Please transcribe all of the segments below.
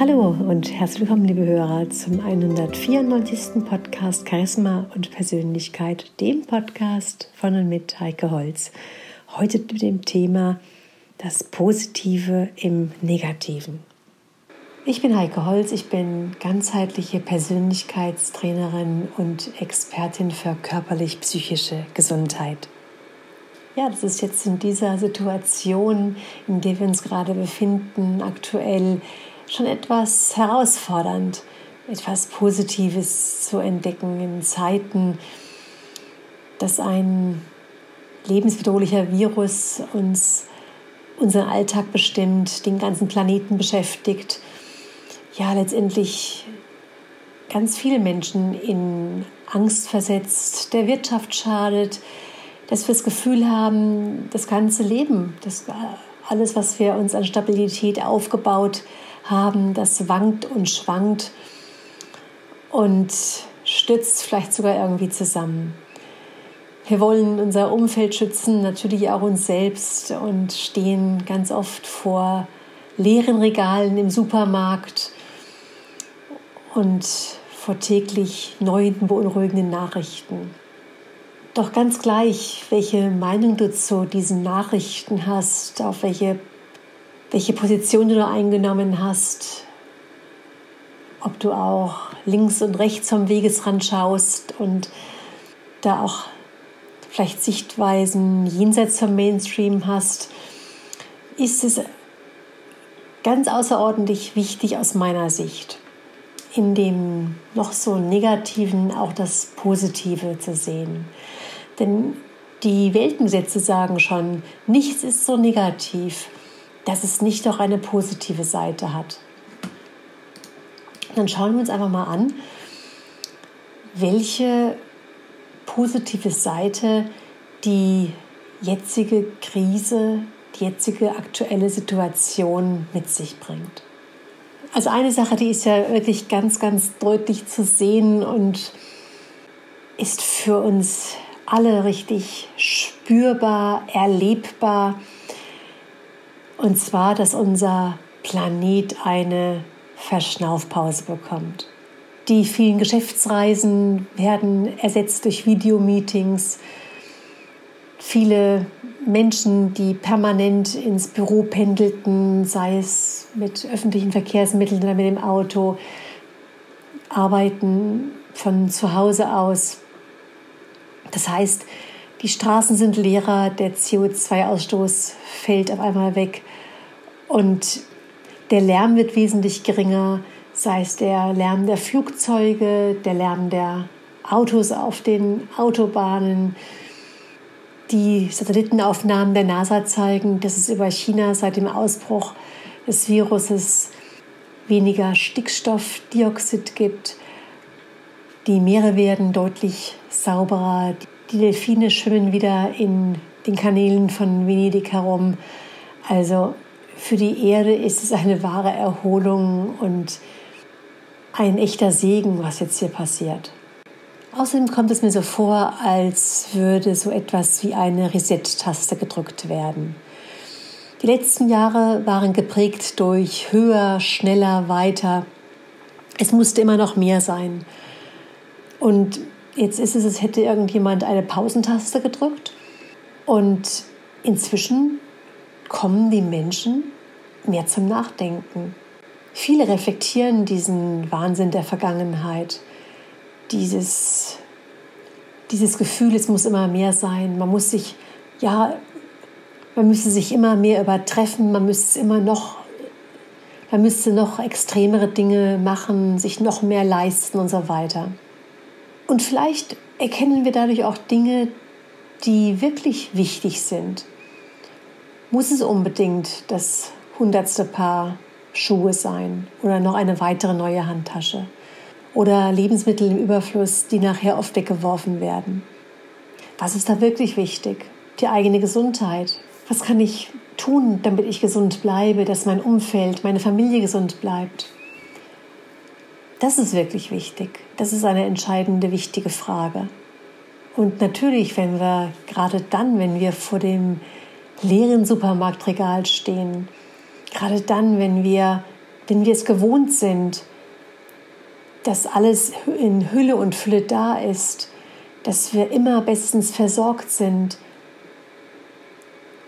Hallo und herzlich willkommen, liebe Hörer, zum 194. Podcast Charisma und Persönlichkeit, dem Podcast von und mit Heike Holz. Heute mit dem Thema das Positive im Negativen. Ich bin Heike Holz, ich bin ganzheitliche Persönlichkeitstrainerin und Expertin für körperlich-psychische Gesundheit. Ja, das ist jetzt in dieser Situation, in der wir uns gerade befinden, aktuell schon etwas herausfordernd, etwas Positives zu entdecken in Zeiten, dass ein lebensbedrohlicher Virus uns unseren Alltag bestimmt, den ganzen Planeten beschäftigt, ja letztendlich ganz viele Menschen in Angst versetzt, der Wirtschaft schadet, dass wir das Gefühl haben, das ganze Leben, das alles, was wir uns an Stabilität aufgebaut haben, haben, das wankt und schwankt und stützt vielleicht sogar irgendwie zusammen. Wir wollen unser Umfeld schützen, natürlich auch uns selbst und stehen ganz oft vor leeren Regalen im Supermarkt und vor täglich neuen beunruhigenden Nachrichten. Doch ganz gleich, welche Meinung du zu diesen Nachrichten hast, auf welche welche Position du da eingenommen hast, ob du auch links und rechts vom Wegesrand schaust und da auch vielleicht Sichtweisen jenseits vom Mainstream hast, ist es ganz außerordentlich wichtig aus meiner Sicht, in dem noch so negativen auch das Positive zu sehen. Denn die Weltengesetze sagen schon, nichts ist so negativ dass es nicht auch eine positive Seite hat. Dann schauen wir uns einfach mal an, welche positive Seite die jetzige Krise, die jetzige aktuelle Situation mit sich bringt. Also eine Sache, die ist ja wirklich ganz, ganz deutlich zu sehen und ist für uns alle richtig spürbar, erlebbar und zwar, dass unser Planet eine Verschnaufpause bekommt. Die vielen Geschäftsreisen werden ersetzt durch Videomeetings. Viele Menschen, die permanent ins Büro pendelten, sei es mit öffentlichen Verkehrsmitteln oder mit dem Auto, arbeiten von zu Hause aus. Das heißt, die Straßen sind leerer, der CO2-Ausstoß fällt auf einmal weg und der Lärm wird wesentlich geringer, sei es der Lärm der Flugzeuge, der Lärm der Autos auf den Autobahnen. Die Satellitenaufnahmen der NASA zeigen, dass es über China seit dem Ausbruch des Viruses weniger Stickstoffdioxid gibt. Die Meere werden deutlich sauberer. Die Delfine schwimmen wieder in den Kanälen von Venedig herum. Also für die Erde ist es eine wahre Erholung und ein echter Segen, was jetzt hier passiert. Außerdem kommt es mir so vor, als würde so etwas wie eine Reset-Taste gedrückt werden. Die letzten Jahre waren geprägt durch höher, schneller, weiter. Es musste immer noch mehr sein. Und Jetzt ist es, als hätte irgendjemand eine Pausentaste gedrückt. Und inzwischen kommen die Menschen mehr zum Nachdenken. Viele reflektieren diesen Wahnsinn der Vergangenheit, dieses, dieses Gefühl, es muss immer mehr sein. Man muss sich, ja, man müsste sich immer mehr übertreffen, man müsste immer noch, man müsste noch extremere Dinge machen, sich noch mehr leisten und so weiter. Und vielleicht erkennen wir dadurch auch Dinge, die wirklich wichtig sind. Muss es unbedingt das hundertste Paar Schuhe sein oder noch eine weitere neue Handtasche oder Lebensmittel im Überfluss, die nachher oft weggeworfen werden? Was ist da wirklich wichtig? Die eigene Gesundheit. Was kann ich tun, damit ich gesund bleibe, dass mein Umfeld, meine Familie gesund bleibt? Das ist wirklich wichtig. Das ist eine entscheidende, wichtige Frage. Und natürlich, wenn wir gerade dann, wenn wir vor dem leeren Supermarktregal stehen, gerade dann, wenn wir denn wir es gewohnt sind, dass alles in Hülle und Fülle da ist, dass wir immer bestens versorgt sind,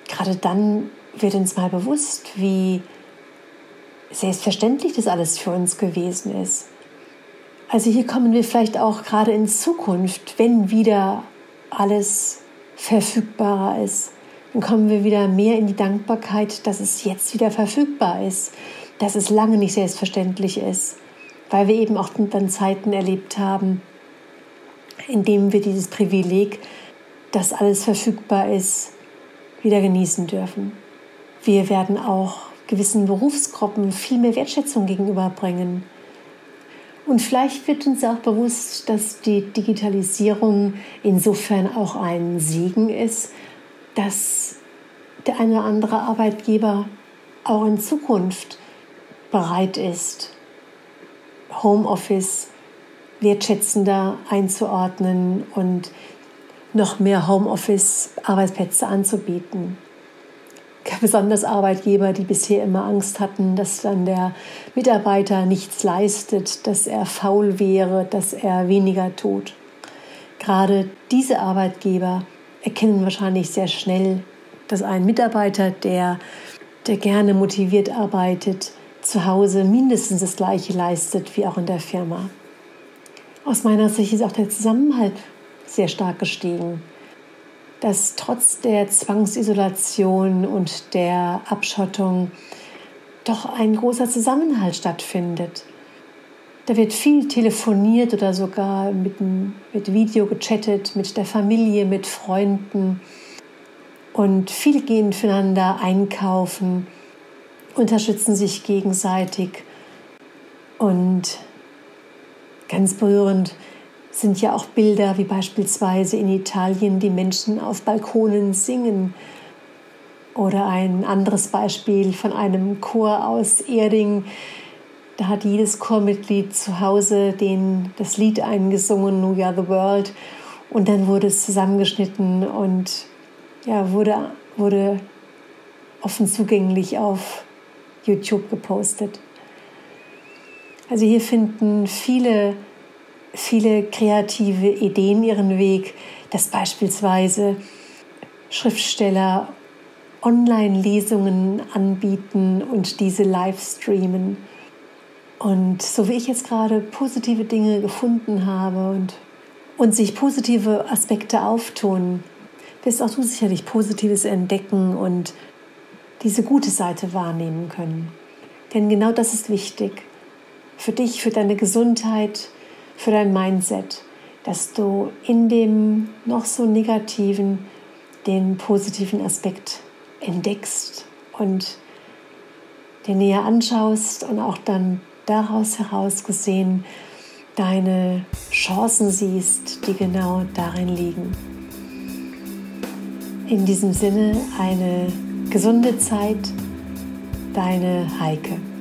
gerade dann wird uns mal bewusst, wie selbstverständlich das alles für uns gewesen ist. Also hier kommen wir vielleicht auch gerade in Zukunft, wenn wieder alles verfügbarer ist, dann kommen wir wieder mehr in die Dankbarkeit, dass es jetzt wieder verfügbar ist, dass es lange nicht selbstverständlich ist, weil wir eben auch dann Zeiten erlebt haben, in denen wir dieses Privileg, dass alles verfügbar ist, wieder genießen dürfen. Wir werden auch gewissen Berufsgruppen viel mehr Wertschätzung gegenüberbringen. Und vielleicht wird uns auch bewusst, dass die Digitalisierung insofern auch ein Segen ist, dass der eine oder andere Arbeitgeber auch in Zukunft bereit ist, Homeoffice wertschätzender einzuordnen und noch mehr Homeoffice-Arbeitsplätze anzubieten besonders Arbeitgeber, die bisher immer Angst hatten, dass dann der Mitarbeiter nichts leistet, dass er faul wäre, dass er weniger tut. Gerade diese Arbeitgeber erkennen wahrscheinlich sehr schnell, dass ein Mitarbeiter, der, der gerne motiviert arbeitet, zu Hause mindestens das Gleiche leistet wie auch in der Firma. Aus meiner Sicht ist auch der Zusammenhalt sehr stark gestiegen dass trotz der Zwangsisolation und der Abschottung doch ein großer Zusammenhalt stattfindet. Da wird viel telefoniert oder sogar mit, mit Video gechattet, mit der Familie, mit Freunden. Und viele gehen füreinander einkaufen, unterstützen sich gegenseitig. Und ganz berührend sind ja auch Bilder, wie beispielsweise in Italien die Menschen auf Balkonen singen. Oder ein anderes Beispiel von einem Chor aus Erding. Da hat jedes Chormitglied zu Hause den, das Lied eingesungen, We Are the World. Und dann wurde es zusammengeschnitten und ja, wurde, wurde offen zugänglich auf YouTube gepostet. Also hier finden viele viele kreative Ideen ihren Weg, dass beispielsweise Schriftsteller Online-Lesungen anbieten und diese live streamen. Und so wie ich jetzt gerade positive Dinge gefunden habe und, und sich positive Aspekte auftun, wirst auch du sicherlich Positives entdecken und diese gute Seite wahrnehmen können. Denn genau das ist wichtig. Für dich, für deine Gesundheit, für dein Mindset, dass du in dem noch so negativen den positiven Aspekt entdeckst und dir näher anschaust und auch dann daraus heraus gesehen deine Chancen siehst, die genau darin liegen. In diesem Sinne eine gesunde Zeit, deine Heike.